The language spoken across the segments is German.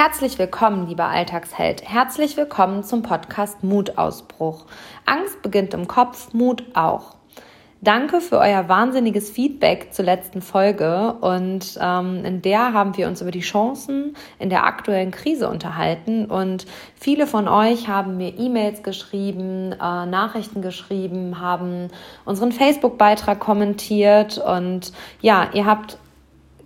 Herzlich willkommen, lieber Alltagsheld. Herzlich willkommen zum Podcast Mutausbruch. Angst beginnt im Kopf, Mut auch. Danke für euer wahnsinniges Feedback zur letzten Folge und ähm, in der haben wir uns über die Chancen in der aktuellen Krise unterhalten und viele von euch haben mir E-Mails geschrieben, äh, Nachrichten geschrieben, haben unseren Facebook-Beitrag kommentiert und ja, ihr habt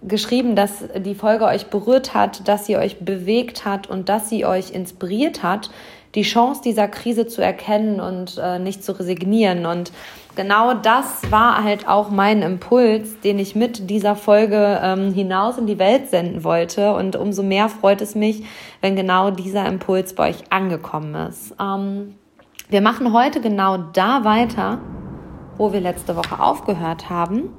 geschrieben, dass die Folge euch berührt hat, dass sie euch bewegt hat und dass sie euch inspiriert hat, die Chance dieser Krise zu erkennen und äh, nicht zu resignieren. Und genau das war halt auch mein Impuls, den ich mit dieser Folge ähm, hinaus in die Welt senden wollte. Und umso mehr freut es mich, wenn genau dieser Impuls bei euch angekommen ist. Ähm, wir machen heute genau da weiter, wo wir letzte Woche aufgehört haben.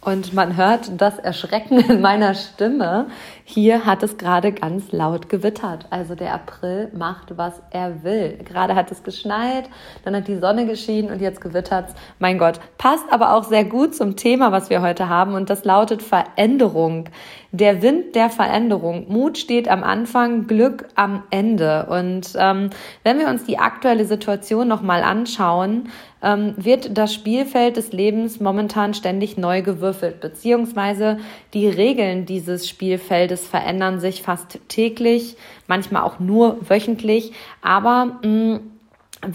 Und man hört das Erschrecken in meiner Stimme. Hier hat es gerade ganz laut gewittert. Also der April macht, was er will. Gerade hat es geschneit, dann hat die Sonne geschienen und jetzt gewittert's. Mein Gott, passt aber auch sehr gut zum Thema, was wir heute haben. Und das lautet Veränderung. Der Wind der Veränderung. Mut steht am Anfang, Glück am Ende. Und ähm, wenn wir uns die aktuelle Situation nochmal anschauen, ähm, wird das Spielfeld des Lebens momentan ständig neu gewürfelt, beziehungsweise die Regeln dieses Spielfeldes verändern sich fast täglich, manchmal auch nur wöchentlich, aber mh, mm,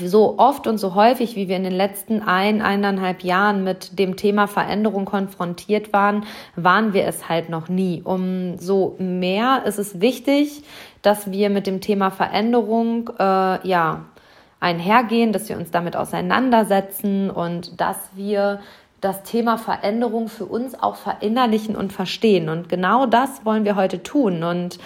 so oft und so häufig, wie wir in den letzten ein, eineinhalb Jahren mit dem Thema Veränderung konfrontiert waren, waren wir es halt noch nie. Umso mehr ist es wichtig, dass wir mit dem Thema Veränderung, äh, ja, einhergehen, dass wir uns damit auseinandersetzen und dass wir das Thema Veränderung für uns auch verinnerlichen und verstehen. Und genau das wollen wir heute tun. Und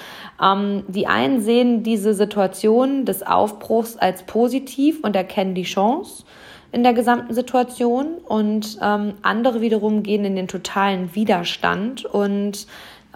ähm, die einen sehen diese Situation des Aufbruchs als positiv und erkennen die Chance in der gesamten Situation. Und ähm, andere wiederum gehen in den totalen Widerstand und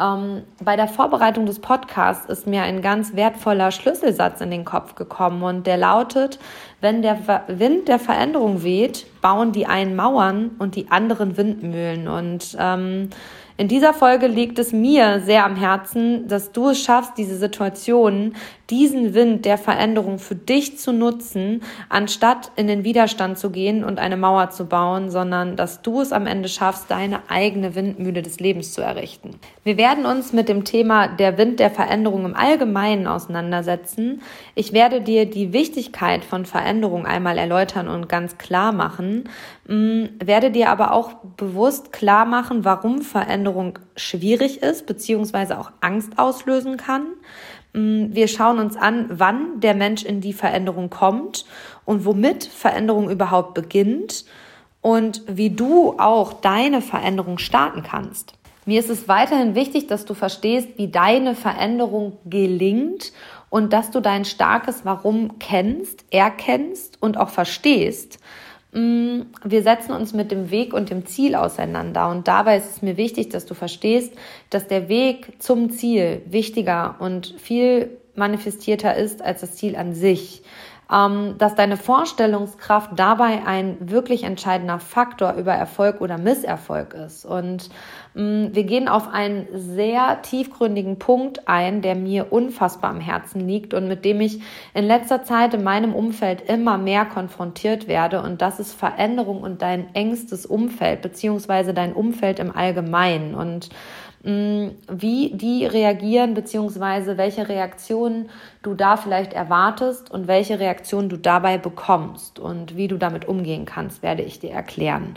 ähm, bei der Vorbereitung des Podcasts ist mir ein ganz wertvoller Schlüsselsatz in den Kopf gekommen und der lautet, wenn der Wind der Veränderung weht, bauen die einen Mauern und die anderen Windmühlen. Und ähm, in dieser Folge liegt es mir sehr am Herzen, dass du es schaffst, diese Situation, diesen Wind der Veränderung für dich zu nutzen, anstatt in den Widerstand zu gehen und eine Mauer zu bauen, sondern dass du es am Ende schaffst, deine eigene Windmühle des Lebens zu errichten. Wir werden uns mit dem Thema der Wind der Veränderung im Allgemeinen auseinandersetzen. Ich werde dir die Wichtigkeit von Veränderung einmal erläutern und ganz klar machen, mm, werde dir aber auch bewusst klar machen, warum Veränderung schwierig ist, beziehungsweise auch Angst auslösen kann. Mm, wir schauen uns an, wann der Mensch in die Veränderung kommt und womit Veränderung überhaupt beginnt und wie du auch deine Veränderung starten kannst. Mir ist es weiterhin wichtig, dass du verstehst, wie deine Veränderung gelingt und dass du dein starkes Warum kennst, erkennst und auch verstehst wir setzen uns mit dem Weg und dem Ziel auseinander. Und dabei ist es mir wichtig, dass du verstehst, dass der Weg zum Ziel wichtiger und viel manifestierter ist als das Ziel an sich. Ähm, dass deine Vorstellungskraft dabei ein wirklich entscheidender Faktor über Erfolg oder Misserfolg ist. Und mm, wir gehen auf einen sehr tiefgründigen Punkt ein, der mir unfassbar am Herzen liegt und mit dem ich in letzter Zeit in meinem Umfeld immer mehr konfrontiert werde. Und das ist Veränderung und dein engstes Umfeld, beziehungsweise dein Umfeld im Allgemeinen. Und Mm, wie die reagieren, beziehungsweise welche Reaktionen du da vielleicht erwartest und welche Reaktionen du dabei bekommst und wie du damit umgehen kannst, werde ich dir erklären.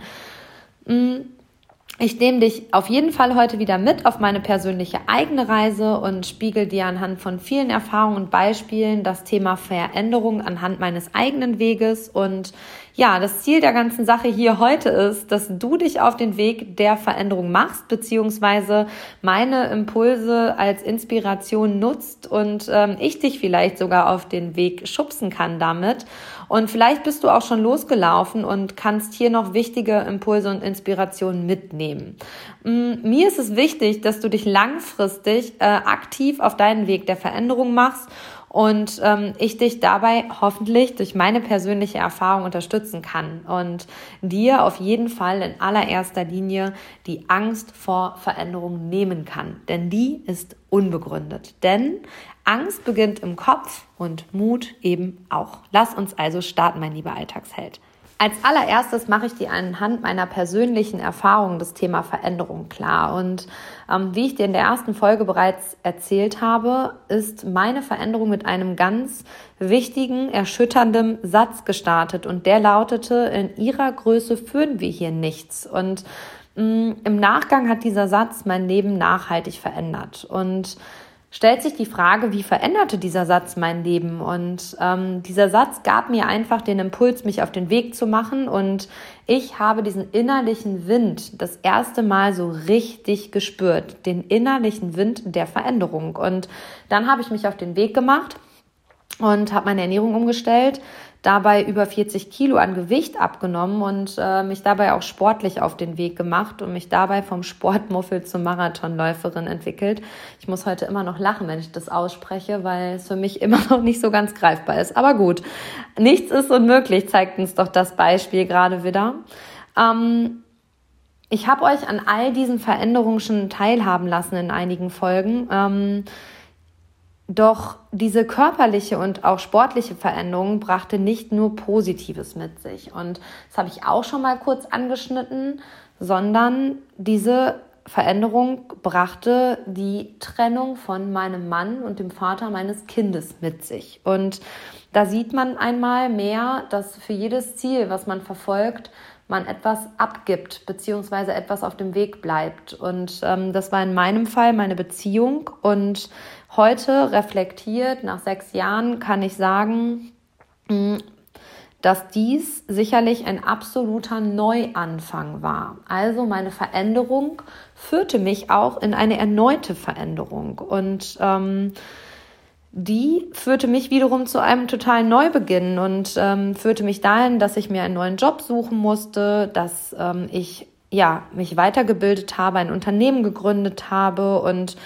Ich nehme dich auf jeden Fall heute wieder mit auf meine persönliche eigene Reise und spiegel dir anhand von vielen Erfahrungen und Beispielen das Thema Veränderung anhand meines eigenen Weges. Und ja, das Ziel der ganzen Sache hier heute ist, dass du dich auf den Weg der Veränderung machst, beziehungsweise meine Impulse als Inspiration nutzt und ähm, ich dich vielleicht sogar auf den Weg schubsen kann damit. Und vielleicht bist du auch schon losgelaufen und kannst hier noch wichtige Impulse und Inspirationen mitnehmen. Mm, mir ist es wichtig, dass du dich langfristig äh, aktiv auf deinen Weg der Veränderung machst und ähm, ich dich dabei hoffentlich durch meine persönliche Erfahrung unterstützen kann und dir auf jeden Fall in allererster Linie die Angst vor Veränderung nehmen kann. Denn die ist unbegründet. Denn Angst beginnt im Kopf und Mut eben auch. Lass uns also starten, mein lieber Alltagsheld. Als allererstes mache ich dir anhand meiner persönlichen Erfahrung das Thema Veränderung klar. Und wie ich dir in der ersten Folge bereits erzählt habe, ist meine Veränderung mit einem ganz wichtigen, erschütternden Satz gestartet. Und der lautete, in ihrer Größe führen wir hier nichts. Und mh, mm, im Nachgang hat dieser Satz mein Leben nachhaltig verändert. Und stellt sich die Frage, wie veränderte dieser Satz mein Leben? Und ähm, dieser Satz gab mir einfach den Impuls, mich auf den Weg zu machen. Und ich habe diesen innerlichen Wind das erste Mal so richtig gespürt, den innerlichen Wind der Veränderung. Und dann habe ich mich auf den Weg gemacht und habe meine Ernährung umgestellt, dabei über 40 Kilo an Gewicht abgenommen und äh, mich dabei auch sportlich auf den Weg gemacht und mich dabei vom Sportmuffel zur Marathonläuferin entwickelt. Ich muss heute immer noch lachen, wenn ich das ausspreche, weil es für mich immer noch nicht so ganz greifbar ist. Aber gut, nichts ist unmöglich, zeigt uns doch das Beispiel gerade wieder. Ähm, ich habe euch an all diesen Veränderungen schon teilhaben lassen in einigen Folgen. Ähm, doch diese körperliche und auch sportliche Veränderung brachte nicht nur Positives mit sich. Und das habe ich auch schon mal kurz angeschnitten, sondern diese Veränderung brachte die Trennung von meinem Mann und dem Vater meines Kindes mit sich. Und da sieht man einmal mehr, dass für jedes Ziel, was man verfolgt, man etwas abgibt, beziehungsweise etwas auf dem Weg bleibt. Und ähm, das war in meinem Fall meine Beziehung. Und Heute reflektiert, nach sechs Jahren, kann ich sagen, mm, dass dies sicherlich ein absoluter Neuanfang war. Also meine Veränderung führte mich auch in eine erneute Veränderung und ähm, die führte mich wiederum zu einem totalen Neubeginn und ähm, führte mich dahin, dass ich mir einen neuen Job suchen musste, dass ähm, ich ja mich weitergebildet habe, ein Unternehmen gegründet habe und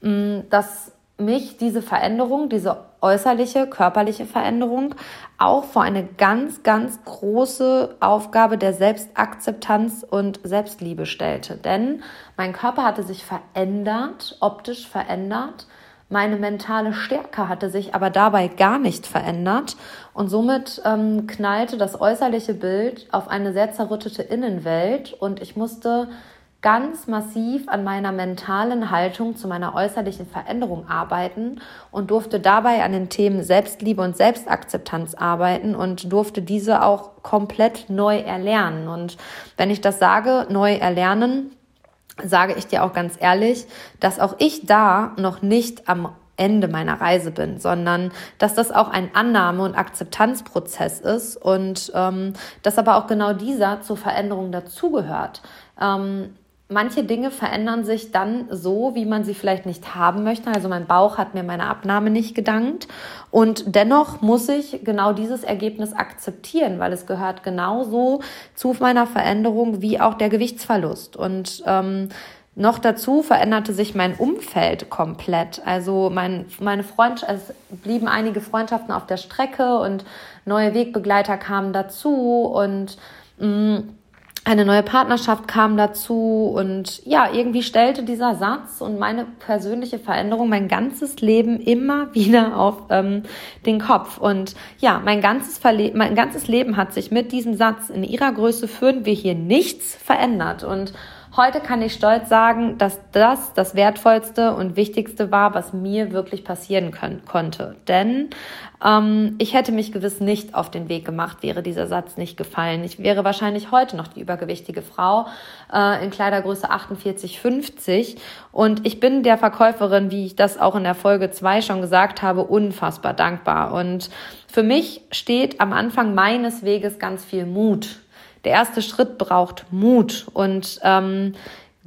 mh, mm, dass mich diese Veränderung, diese äußerliche, körperliche Veränderung auch vor eine ganz, ganz große Aufgabe der Selbstakzeptanz und Selbstliebe stellte. Denn mein Körper hatte sich verändert, optisch verändert. Meine mentale Stärke hatte sich aber dabei gar nicht verändert und somit ähm, knallte das äußerliche Bild auf eine sehr zerrüttete Innenwelt und ich musste ganz massiv an meiner mentalen Haltung zu meiner äußerlichen Veränderung arbeiten und durfte dabei an den Themen Selbstliebe und Selbstakzeptanz arbeiten und durfte diese auch komplett neu erlernen. Und wenn ich das sage, neu erlernen, sage ich dir auch ganz ehrlich, dass auch ich da noch nicht am Ende meiner Reise bin, sondern dass das auch ein Annahme- und Akzeptanzprozess ist und ähm, dass aber auch genau dieser zur Veränderung dazugehört. Ähm, manche Dinge verändern sich dann so, wie man sie vielleicht nicht haben möchte. Also mein Bauch hat mir meine Abnahme nicht gedankt. Und dennoch muss ich genau dieses Ergebnis akzeptieren, weil es gehört genauso zu meiner Veränderung wie auch der Gewichtsverlust. Und ähm, noch dazu veränderte sich mein Umfeld komplett. Also mein, meine Freund, es blieben einige Freundschaften auf der Strecke und neue Wegbegleiter kamen dazu und mh, mm, eine neue Partnerschaft kam dazu und ja, irgendwie stellte dieser Satz und meine persönliche Veränderung mein ganzes Leben immer wieder auf ähm, den Kopf. Und ja, mein ganzes, mein ganzes Leben hat sich mit diesem Satz in ihrer Größe führen wir hier nichts verändert. Und Heute kann ich stolz sagen, dass das das Wertvollste und Wichtigste war, was mir wirklich passieren können, konnte. Denn ähm, ich hätte mich gewiss nicht auf den Weg gemacht, wäre dieser Satz nicht gefallen. Ich wäre wahrscheinlich heute noch die übergewichtige Frau äh, in Kleidergröße 48, 50. Und ich bin der Verkäuferin, wie ich das auch in der Folge 2 schon gesagt habe, unfassbar dankbar. Und für mich steht am Anfang meines Weges ganz viel Mut der erste Schritt braucht Mut und ähm,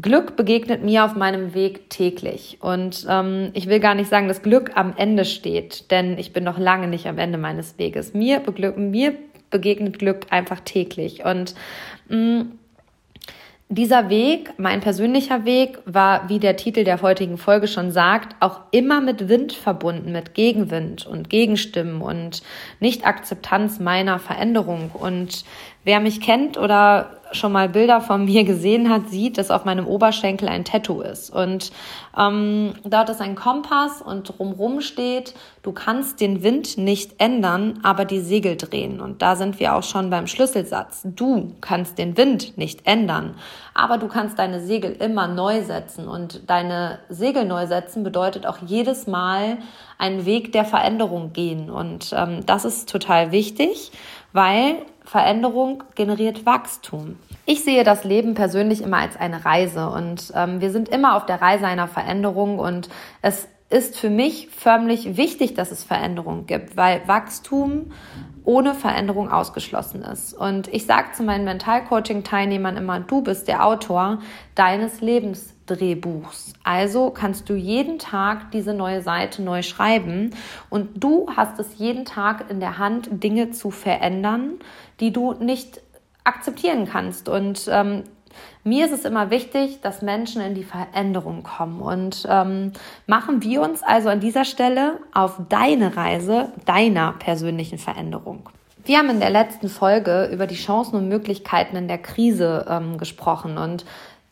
Glück begegnet mir auf meinem Weg täglich. Und ähm, ich will gar nicht sagen, dass Glück am Ende steht, denn ich bin noch lange nicht am Ende meines Weges. Mir, beglück, mir begegnet Glück einfach täglich. Und mh, mm, dieser Weg, mein persönlicher Weg, war, wie der Titel der heutigen Folge schon sagt, auch immer mit Wind verbunden, mit Gegenwind und Gegenstimmen und Nicht-Akzeptanz meiner Veränderung. Und wer mich kennt oder schon mal Bilder von mir gesehen hat, sieht, dass auf meinem Oberschenkel ein Tattoo ist. Und ähm, dort ist ein Kompass und drumrum steht, du kannst den Wind nicht ändern, aber die Segel drehen. Und da sind wir auch schon beim Schlüsselsatz. Du kannst den Wind nicht ändern, aber du kannst deine Segel immer neu setzen. Und deine Segel neu setzen bedeutet auch jedes Mal einen Weg der Veränderung gehen. Und ähm, das ist total wichtig, weil Veränderung generiert Wachstum. Ich sehe das Leben persönlich immer als eine Reise und ähm, wir sind immer auf der Reise einer Veränderung und es ist für mich förmlich wichtig, dass es Veränderung gibt, weil Wachstum ohne Veränderung ausgeschlossen ist. Und ich sage zu meinen Mentalcoaching-Teilnehmern immer, du bist der Autor deines Lebensdrehbuchs. Also kannst du jeden Tag diese neue Seite neu schreiben und du hast es jeden Tag in der Hand, Dinge zu verändern, die du nicht akzeptieren kannst. Und ähm, mir ist es immer wichtig, dass Menschen in die Veränderung kommen. Und ähm, machen wir uns also an dieser Stelle auf deine Reise deiner persönlichen Veränderung. Wir haben in der letzten Folge über die Chancen und Möglichkeiten in der Krise ähm, gesprochen. Und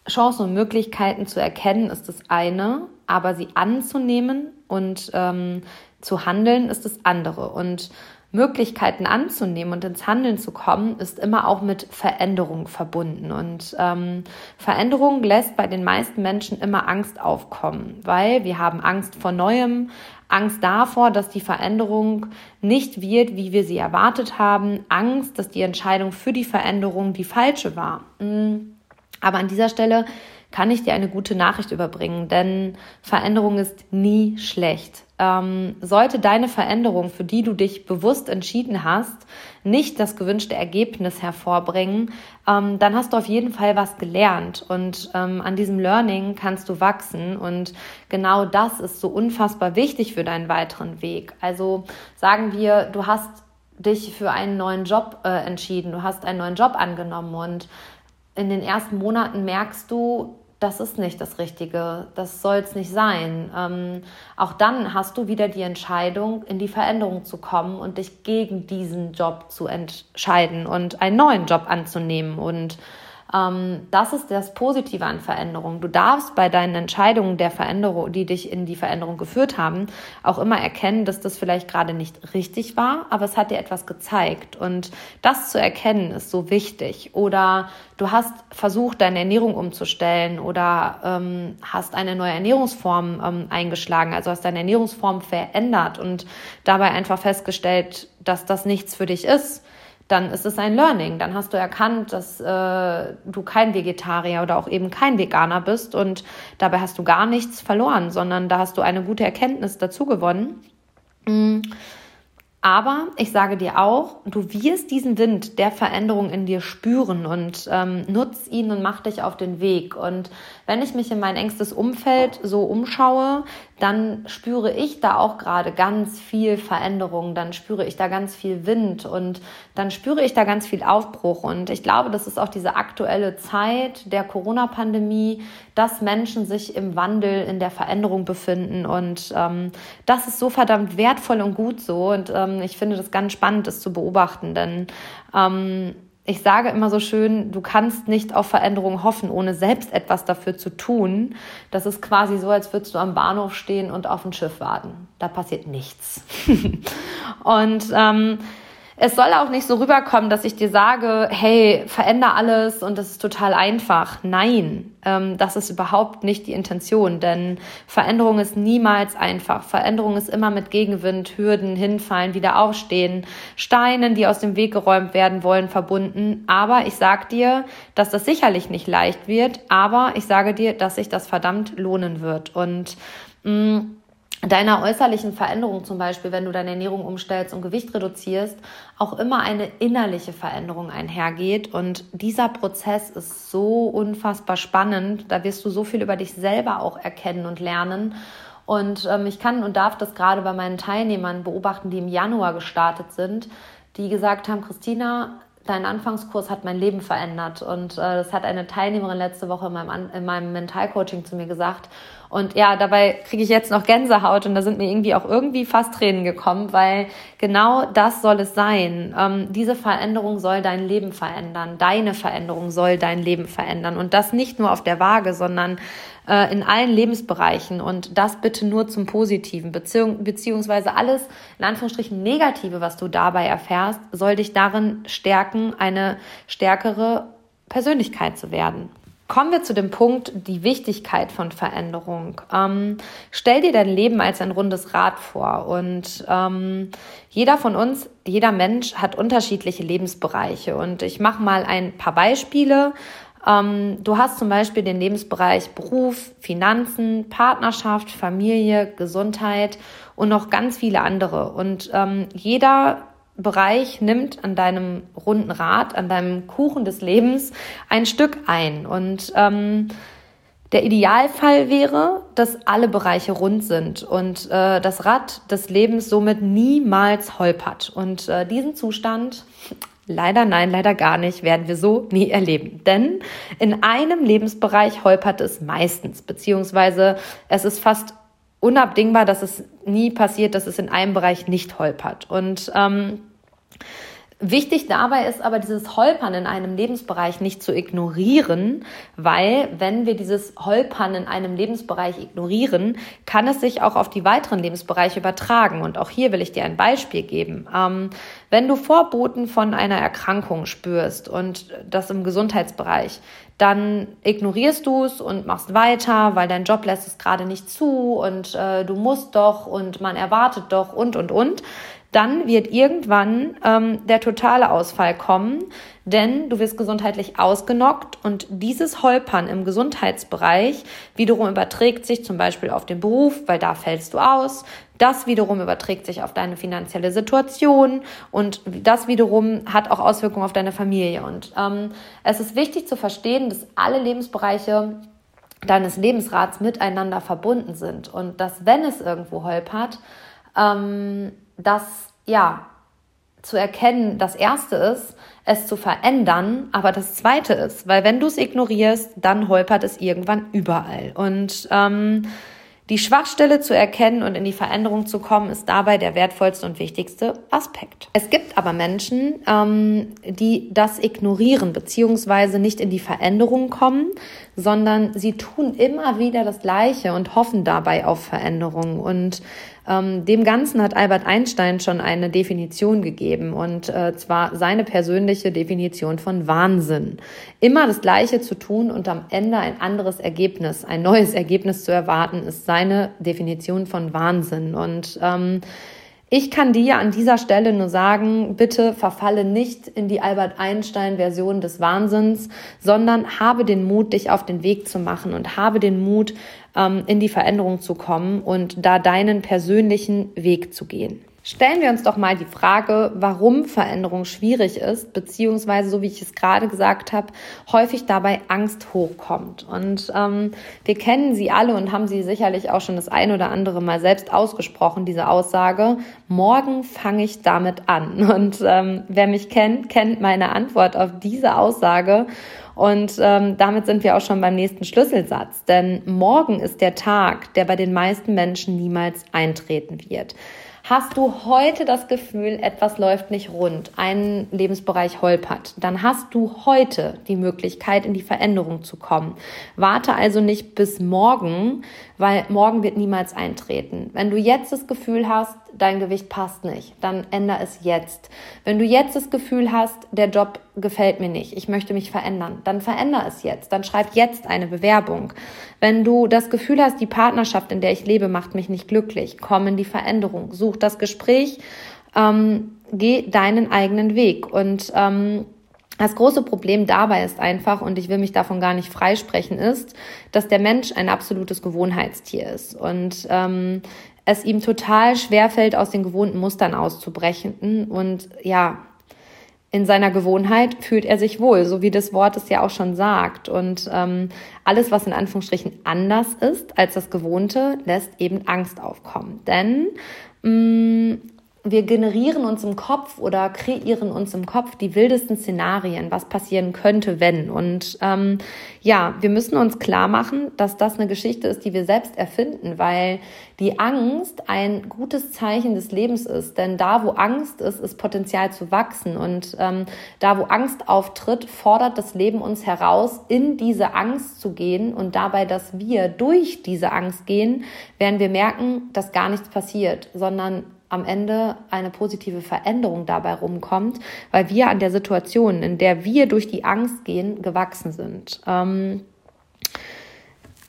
Chancen und Möglichkeiten zu erkennen ist das eine, aber sie anzunehmen und ähm, zu handeln ist das andere. Und Möglichkeiten anzunehmen und ins Handeln zu kommen, ist immer auch mit Veränderung verbunden. Und ähm, Veränderung lässt bei den meisten Menschen immer Angst aufkommen, weil wir haben Angst vor Neuem, Angst davor, dass die Veränderung nicht wird, wie wir sie erwartet haben, Angst, dass die Entscheidung für die Veränderung die falsche war. Mm. Aber an dieser Stelle kann ich dir eine gute Nachricht überbringen, denn Veränderung ist nie schlecht ähm, sollte deine Veränderung, für die du dich bewusst entschieden hast, nicht das gewünschte Ergebnis hervorbringen, ähm, dann hast du auf jeden Fall was gelernt. Und ähm, an diesem Learning kannst du wachsen. Und genau das ist so unfassbar wichtig für deinen weiteren Weg. Also sagen wir, du hast dich für einen neuen Job äh, entschieden, du hast einen neuen Job angenommen. Und in den ersten Monaten merkst du, das ist nicht das Richtige, das soll es nicht sein. Ähm, auch dann hast du wieder die Entscheidung, in die Veränderung zu kommen und dich gegen diesen Job zu entscheiden und einen neuen Job anzunehmen und das ist das Positive an Veränderung. Du darfst bei deinen Entscheidungen der Veränderung, die dich in die Veränderung geführt haben, auch immer erkennen, dass das vielleicht gerade nicht richtig war, aber es hat dir etwas gezeigt. Und das zu erkennen ist so wichtig. Oder du hast versucht, deine Ernährung umzustellen oder ähm, hast eine neue Ernährungsform ähm, eingeschlagen, also hast deine Ernährungsform verändert und dabei einfach festgestellt, dass das nichts für dich ist dann ist es ein Learning. Dann hast du erkannt, dass äh, du kein Vegetarier oder auch eben kein Veganer bist und dabei hast du gar nichts verloren, sondern da hast du eine gute Erkenntnis dazu gewonnen. Mhm. Aber ich sage dir auch, du wirst diesen Wind der Veränderung in dir spüren und ähm, nutz ihn und mach dich auf den Weg. Und wenn ich mich in mein engstes Umfeld so umschaue, dann spüre ich da auch gerade ganz viel Veränderung, dann spüre ich da ganz viel Wind und dann spüre ich da ganz viel Aufbruch. Und ich glaube, das ist auch diese aktuelle Zeit der Corona-Pandemie, dass Menschen sich im Wandel, in der Veränderung befinden. Und ähm, das ist so verdammt wertvoll und gut so. Und ähm, ich finde das ganz spannend, das zu beobachten, denn ähm, ich sage immer so schön, du kannst nicht auf Veränderung hoffen, ohne selbst etwas dafür zu tun. Das ist quasi so, als würdest du am Bahnhof stehen und auf ein Schiff warten. Da passiert nichts. und ähm, es soll auch nicht so rüberkommen, dass ich dir sage, hey, veränder alles und das ist total einfach. Nein, ähm, das ist überhaupt nicht die Intention, denn Veränderung ist niemals einfach. Veränderung ist immer mit Gegenwind, Hürden, Hinfallen, wieder aufstehen, Steinen, die aus dem Weg geräumt werden wollen, verbunden. Aber ich sag dir, dass das sicherlich nicht leicht wird, aber ich sage dir, dass sich das verdammt lohnen wird. Und mh, mm, deiner äußerlichen Veränderung zum Beispiel, wenn du deine Ernährung umstellst und Gewicht reduzierst, auch immer eine innerliche Veränderung einhergeht. Und dieser Prozess ist so unfassbar spannend. Da wirst du so viel über dich selber auch erkennen und lernen. Und ähm, ich kann und darf das gerade bei meinen Teilnehmern beobachten, die im Januar gestartet sind, die gesagt haben, Christina, dein Anfangskurs hat mein Leben verändert. Und äh, das hat eine Teilnehmerin letzte Woche in meinem, in meinem Mentalcoaching zu mir gesagt. Und ja, dabei kriege ich jetzt noch Gänsehaut und da sind mir irgendwie auch irgendwie fast Tränen gekommen, weil genau das soll es sein. Ähm, diese Veränderung soll dein Leben verändern. Deine Veränderung soll dein Leben verändern. Und das nicht nur auf der Waage, sondern äh, in allen Lebensbereichen. Und das bitte nur zum Positiven, beziehung, beziehungsweise alles in Anführungsstrichen Negative, was du dabei erfährst, soll dich darin stärken, eine stärkere Persönlichkeit zu werden. Kommen wir zu dem Punkt, die Wichtigkeit von Veränderung. Ähm, stell dir dein Leben als ein rundes Rad vor und ähm, jeder von uns, jeder Mensch hat unterschiedliche Lebensbereiche und ich mache mal ein paar Beispiele. Ähm, du hast zum Beispiel den Lebensbereich Beruf, Finanzen, Partnerschaft, Familie, Gesundheit und noch ganz viele andere und ähm, jeder Bereich nimmt an deinem runden Rad, an deinem Kuchen des Lebens ein Stück ein. Und ähm, der Idealfall wäre, dass alle Bereiche rund sind und äh, das Rad des Lebens somit niemals holpert. Und äh, diesen Zustand, leider nein, leider gar nicht, werden wir so nie erleben. Denn in einem Lebensbereich holpert es meistens, beziehungsweise es ist fast unabdingbar, dass es nie passiert, dass es in einem Bereich nicht holpert. Und ähm, Wichtig dabei ist aber dieses Holpern in einem Lebensbereich nicht zu ignorieren, weil wenn wir dieses Holpern in einem Lebensbereich ignorieren, kann es sich auch auf die weiteren Lebensbereiche übertragen. Und auch hier will ich dir ein Beispiel geben. Ähm, wenn du Vorboten von einer Erkrankung spürst und das im Gesundheitsbereich, dann ignorierst du es und machst weiter, weil dein Job lässt es gerade nicht zu und äh, du musst doch und man erwartet doch und und und dann wird irgendwann ähm, der totale Ausfall kommen, denn du wirst gesundheitlich ausgenockt und dieses Holpern im Gesundheitsbereich wiederum überträgt sich zum Beispiel auf den Beruf, weil da fällst du aus. Das wiederum überträgt sich auf deine finanzielle Situation und das wiederum hat auch Auswirkungen auf deine Familie. Und ähm, es ist wichtig zu verstehen, dass alle Lebensbereiche deines Lebensrats miteinander verbunden sind und dass wenn es irgendwo holpert, ähm, das ja zu erkennen, das erste ist, es zu verändern, aber das zweite ist, weil wenn du es ignorierst, dann holpert es irgendwann überall. Und ähm, die Schwachstelle zu erkennen und in die Veränderung zu kommen, ist dabei der wertvollste und wichtigste Aspekt. Es gibt aber Menschen, ähm, die das ignorieren beziehungsweise nicht in die Veränderung kommen, sondern sie tun immer wieder das Gleiche und hoffen dabei auf Veränderung. Und ähm, dem Ganzen hat Albert Einstein schon eine Definition gegeben und äh, zwar seine persönliche Definition von Wahnsinn. Immer das Gleiche zu tun und am Ende ein anderes Ergebnis, ein neues Ergebnis zu erwarten, ist seine Definition von Wahnsinn. Und ähm, ich kann dir an dieser Stelle nur sagen, bitte verfalle nicht in die Albert Einstein-Version des Wahnsinns, sondern habe den Mut, dich auf den Weg zu machen und habe den Mut, in die Veränderung zu kommen und da deinen persönlichen Weg zu gehen. Stellen wir uns doch mal die Frage, warum Veränderung schwierig ist, beziehungsweise, so wie ich es gerade gesagt habe, häufig dabei Angst hochkommt. Und ähm, wir kennen sie alle und haben sie sicherlich auch schon das ein oder andere Mal selbst ausgesprochen, diese Aussage, morgen fange ich damit an. Und ähm, wer mich kennt, kennt meine Antwort auf diese Aussage. Und ähm, damit sind wir auch schon beim nächsten Schlüsselsatz. Denn morgen ist der Tag, der bei den meisten Menschen niemals eintreten wird. Hast du heute das Gefühl, etwas läuft nicht rund, ein Lebensbereich holpert, dann hast du heute die Möglichkeit, in die Veränderung zu kommen. Warte also nicht bis morgen, weil morgen wird niemals eintreten. Wenn du jetzt das Gefühl hast, dein Gewicht passt nicht, dann ändere es jetzt. Wenn du jetzt das Gefühl hast, der Job gefällt mir nicht, ich möchte mich verändern, dann verändere es jetzt. Dann schreib jetzt eine Bewerbung. Wenn du das Gefühl hast, die Partnerschaft, in der ich lebe, macht mich nicht glücklich, komm in die Veränderung, such das Gespräch, ähm, geh deinen eigenen Weg und ähm, das große Problem dabei ist einfach, und ich will mich davon gar nicht freisprechen, ist, dass der Mensch ein absolutes Gewohnheitstier ist und ähm, es ihm total schwerfällt, aus den gewohnten Mustern auszubrechen. Und ja, in seiner Gewohnheit fühlt er sich wohl, so wie das Wort es ja auch schon sagt. Und ähm, alles, was in Anführungsstrichen anders ist als das Gewohnte, lässt eben Angst aufkommen. Denn mh, mm, wir generieren uns im Kopf oder kreieren uns im Kopf die wildesten Szenarien, was passieren könnte, wenn. Und ähm, ja, wir müssen uns klar machen, dass das eine Geschichte ist, die wir selbst erfinden, weil die Angst ein gutes Zeichen des Lebens ist. Denn da, wo Angst ist, ist Potenzial zu wachsen. Und ähm, da, wo Angst auftritt, fordert das Leben uns heraus, in diese Angst zu gehen. Und dabei, dass wir durch diese Angst gehen, werden wir merken, dass gar nichts passiert, sondern am Ende eine positive Veränderung dabei rumkommt, weil wir an der Situation, in der wir durch die Angst gehen, gewachsen sind. Ähm,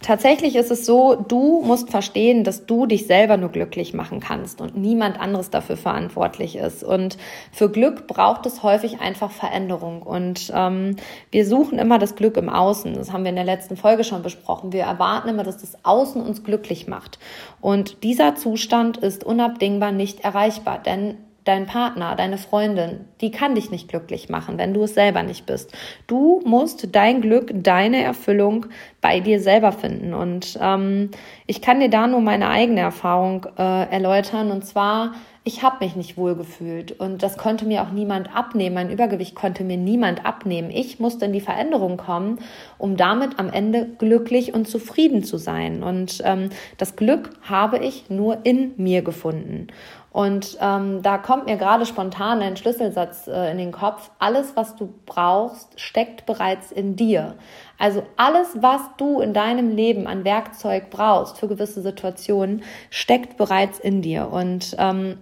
Tatsächlich ist es so, du musst verstehen, dass du dich selber nur glücklich machen kannst und niemand anderes dafür verantwortlich ist. Und für Glück braucht es häufig einfach Veränderung. Und ähm, wir suchen immer das Glück im Außen. Das haben wir in der letzten Folge schon besprochen. Wir erwarten immer, dass das Außen uns glücklich macht. Und dieser Zustand ist unabdingbar nicht erreichbar, denn dein Partner, deine Freundin, die kann dich nicht glücklich machen, wenn du es selber nicht bist. Du musst dein Glück, deine Erfüllung bei dir selber finden. Und ähm, ich kann dir da nur meine eigene Erfahrung äh, erläutern. Und zwar, ich habe mich nicht wohl gefühlt und das konnte mir auch niemand abnehmen. Mein Übergewicht konnte mir niemand abnehmen. Ich musste in die Veränderung kommen, um damit am Ende glücklich und zufrieden zu sein. Und ähm, das Glück habe ich nur in mir gefunden. Und ähm, da kommt mir gerade spontan ein Schlüsselsatz äh, in den Kopf. Alles, was du brauchst, steckt bereits in dir. Also alles, was du in deinem Leben an Werkzeug brauchst für gewisse Situationen, steckt bereits in dir. Und ähm,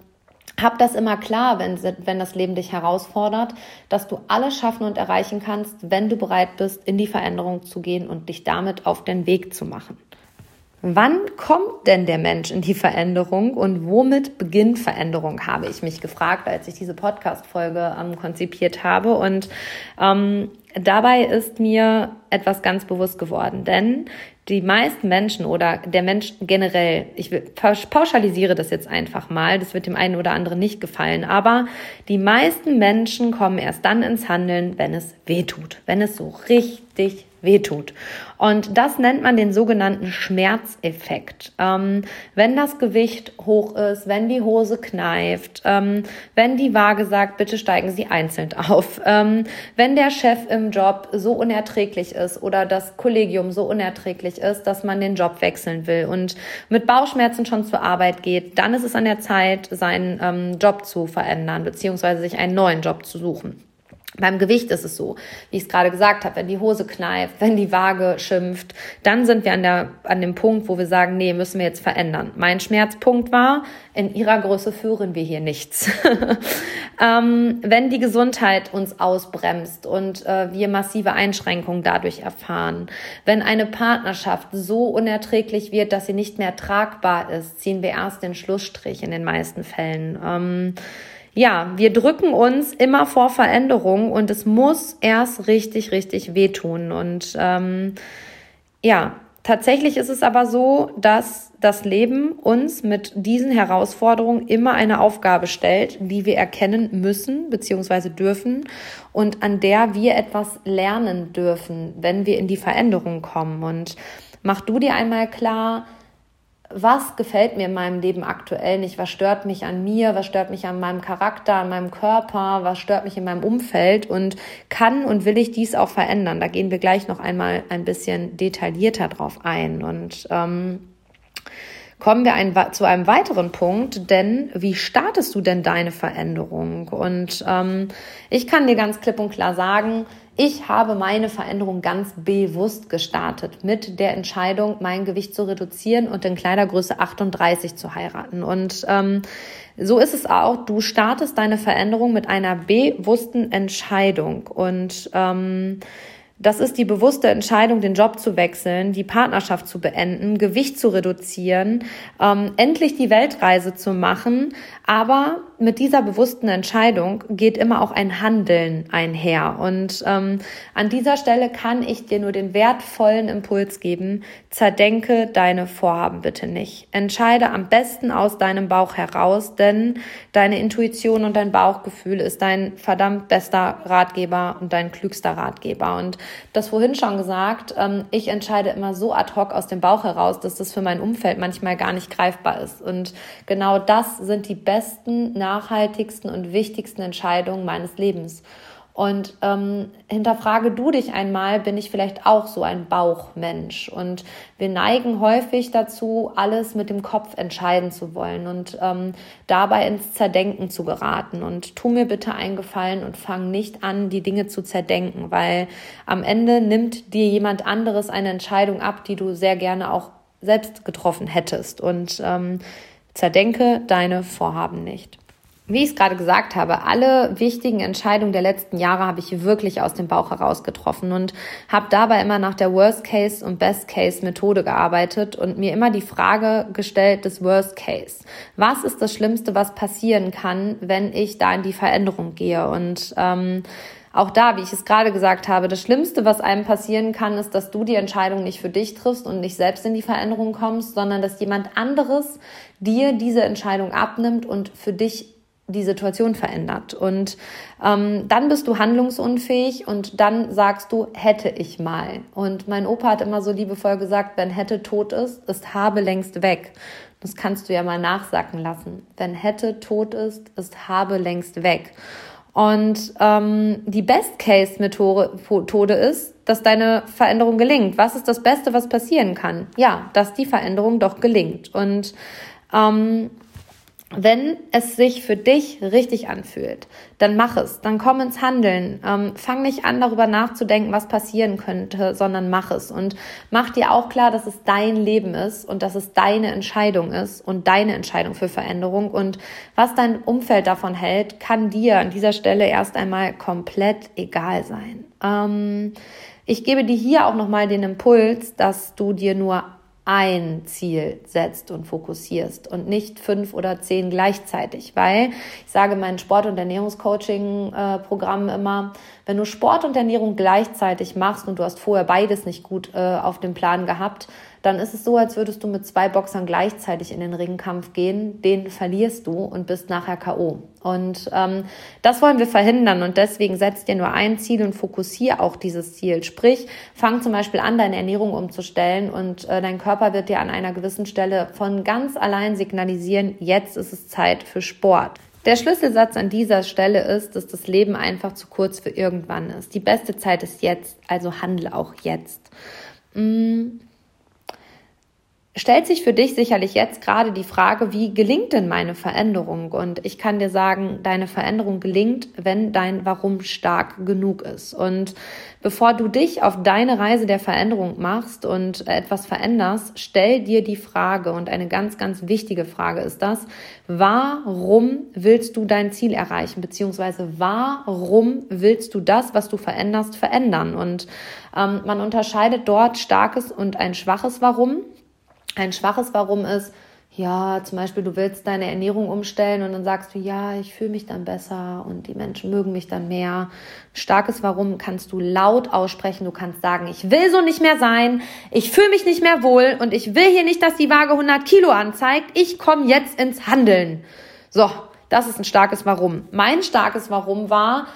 hab das immer klar, wenn, wenn das Leben dich herausfordert, dass du alles schaffen und erreichen kannst, wenn du bereit bist, in die Veränderung zu gehen und dich damit auf den Weg zu machen. Wann kommt denn der Mensch in die Veränderung und womit beginnt Veränderung, habe ich mich gefragt, als ich diese Podcast-Folge ähm, konzipiert habe. Und ähm, dabei ist mir etwas ganz bewusst geworden, denn die meisten Menschen oder der Mensch generell, ich pauschalisiere das jetzt einfach mal, das wird dem einen oder anderen nicht gefallen, aber die meisten Menschen kommen erst dann ins Handeln, wenn es weh tut, wenn es so richtig wehtut. Und das nennt man den sogenannten Schmerzeffekt. Ähm, wenn das Gewicht hoch ist, wenn die Hose kneift, ähm, wenn die Waage sagt, bitte steigen Sie einzeln auf, ähm, wenn der Chef im Job so unerträglich ist oder das Kollegium so unerträglich ist, dass man den Job wechseln will und mit Bauchschmerzen schon zur Arbeit geht, dann ist es an der Zeit, seinen ähm, Job zu verändern, beziehungsweise sich einen neuen Job zu suchen. Beim Gewicht ist es so, wie ich es gerade gesagt habe, wenn die Hose kneift, wenn die Waage schimpft, dann sind wir an, der, an dem Punkt, wo wir sagen, nee, müssen wir jetzt verändern. Mein Schmerzpunkt war, in ihrer Größe führen wir hier nichts. ähm, wenn die Gesundheit uns ausbremst und äh, wir massive Einschränkungen dadurch erfahren, wenn eine Partnerschaft so unerträglich wird, dass sie nicht mehr tragbar ist, ziehen wir erst den Schlussstrich in den meisten Fällen. Ähm, ja, wir drücken uns immer vor Veränderung und es muss erst richtig, richtig wehtun. Und ähm, ja, tatsächlich ist es aber so, dass das Leben uns mit diesen Herausforderungen immer eine Aufgabe stellt, die wir erkennen müssen bzw. dürfen und an der wir etwas lernen dürfen, wenn wir in die Veränderung kommen. Und mach du dir einmal klar, was gefällt mir in meinem Leben aktuell nicht, was stört mich an mir, was stört mich an meinem Charakter, an meinem Körper, was stört mich in meinem Umfeld? Und kann und will ich dies auch verändern. Da gehen wir gleich noch einmal ein bisschen detaillierter drauf ein. Und ähm, kommen wir ein, zu einem weiteren Punkt, denn wie startest du denn deine Veränderung? Und ähm, ich kann dir ganz klipp und klar sagen, ich habe meine Veränderung ganz bewusst gestartet mit der Entscheidung, mein Gewicht zu reduzieren und in Kleidergröße 38 zu heiraten. Und ähm, so ist es auch. Du startest deine Veränderung mit einer bewussten Entscheidung und ähm, das ist die bewusste Entscheidung, den Job zu wechseln, die Partnerschaft zu beenden, Gewicht zu reduzieren, ähm, endlich die Weltreise zu machen. Aber mit dieser bewussten Entscheidung geht immer auch ein Handeln einher. Und ähm, an dieser Stelle kann ich dir nur den wertvollen Impuls geben, zerdenke deine Vorhaben bitte nicht. Entscheide am besten aus deinem Bauch heraus, denn deine Intuition und dein Bauchgefühl ist dein verdammt bester Ratgeber und dein klügster Ratgeber. Und das vorhin schon gesagt, ähm, ich entscheide immer so ad hoc aus dem Bauch heraus, dass das für mein Umfeld manchmal gar nicht greifbar ist. Und genau das sind die besten nachhaltigsten und wichtigsten Entscheidungen meines Lebens. Und ähm, hinterfrage du dich einmal, bin ich vielleicht auch so ein Bauchmensch? Und wir neigen häufig dazu, alles mit dem Kopf entscheiden zu wollen und ähm, dabei ins Zerdenken zu geraten. Und tu mir bitte einen Gefallen und fang nicht an, die Dinge zu zerdenken, weil am Ende nimmt dir jemand anderes eine Entscheidung ab, die du sehr gerne auch selbst getroffen hättest. Und ähm, zerdenke deine Vorhaben nicht wie ich es gerade gesagt habe, alle wichtigen Entscheidungen der letzten Jahre habe ich wirklich aus dem Bauch heraus getroffen und habe dabei immer nach der Worst-Case- und Best-Case-Methode gearbeitet und mir immer die Frage gestellt des Worst-Case. Was ist das Schlimmste, was passieren kann, wenn ich da in die Veränderung gehe? Und ähm, auch da, wie ich es gerade gesagt habe, das Schlimmste, was einem passieren kann, ist, dass du die Entscheidung nicht für dich triffst und nicht selbst in die Veränderung kommst, sondern dass jemand anderes dir diese Entscheidung abnimmt und für dich die Situation verändert. Und ähm, dann bist du handlungsunfähig und dann sagst du, hätte ich mal. Und mein Opa hat immer so liebevoll gesagt, wenn hätte tot ist, ist habe längst weg. Das kannst du ja mal nachsacken lassen. Wenn hätte tot ist, ist habe längst weg. Und ähm, die Best-Case-Methode ist, dass deine Veränderung gelingt. Was ist das Beste, was passieren kann? Ja, dass die Veränderung doch gelingt. Und ähm, wenn es sich für dich richtig anfühlt, dann mach es, dann komm ins Handeln. Ähm, fang nicht an, darüber nachzudenken, was passieren könnte, sondern mach es. Und mach dir auch klar, dass es dein Leben ist und dass es deine Entscheidung ist und deine Entscheidung für Veränderung. Und was dein Umfeld davon hält, kann dir an dieser Stelle erst einmal komplett egal sein. Ähm, ich gebe dir hier auch nochmal den Impuls, dass du dir nur ein Ziel setzt und fokussierst und nicht fünf oder zehn gleichzeitig. Weil ich sage meinen Sport- und Ernährungscoaching-Programmen immer, wenn du Sport und Ernährung gleichzeitig machst und du hast vorher beides nicht gut äh, auf dem Plan gehabt, dann ist es so, als würdest du mit zwei Boxern gleichzeitig in den Ringkampf gehen. Den verlierst du und bist nachher K.O. Und ähm, das wollen wir verhindern und deswegen setz dir nur ein Ziel und fokussiere auch dieses Ziel. Sprich, fang zum Beispiel an, deine Ernährung umzustellen und äh, dein Körper wird dir an einer gewissen Stelle von ganz allein signalisieren, jetzt ist es Zeit für Sport. Der Schlüsselsatz an dieser Stelle ist, dass das Leben einfach zu kurz für irgendwann ist. Die beste Zeit ist jetzt, also handle auch jetzt. Mm stellt sich für dich sicherlich jetzt gerade die Frage, wie gelingt denn meine Veränderung? Und ich kann dir sagen, deine Veränderung gelingt, wenn dein Warum stark genug ist. Und bevor du dich auf deine Reise der Veränderung machst und etwas veränderst, stell dir die Frage und eine ganz, ganz wichtige Frage ist das, warum willst du dein Ziel erreichen? Beziehungsweise warum willst du das, was du veränderst, verändern? Und ähm, man unterscheidet dort starkes und ein schwaches Warum. Ein schwaches Warum ist, ja, zum Beispiel, du willst deine Ernährung umstellen und dann sagst du, ja, ich fühle mich dann besser und die Menschen mögen mich dann mehr. Starkes Warum kannst du laut aussprechen. Du kannst sagen, ich will so nicht mehr sein, ich fühle mich nicht mehr wohl und ich will hier nicht, dass die Waage 100 Kilo anzeigt. Ich komme jetzt ins Handeln. So, das ist ein starkes Warum. Mein starkes Warum war,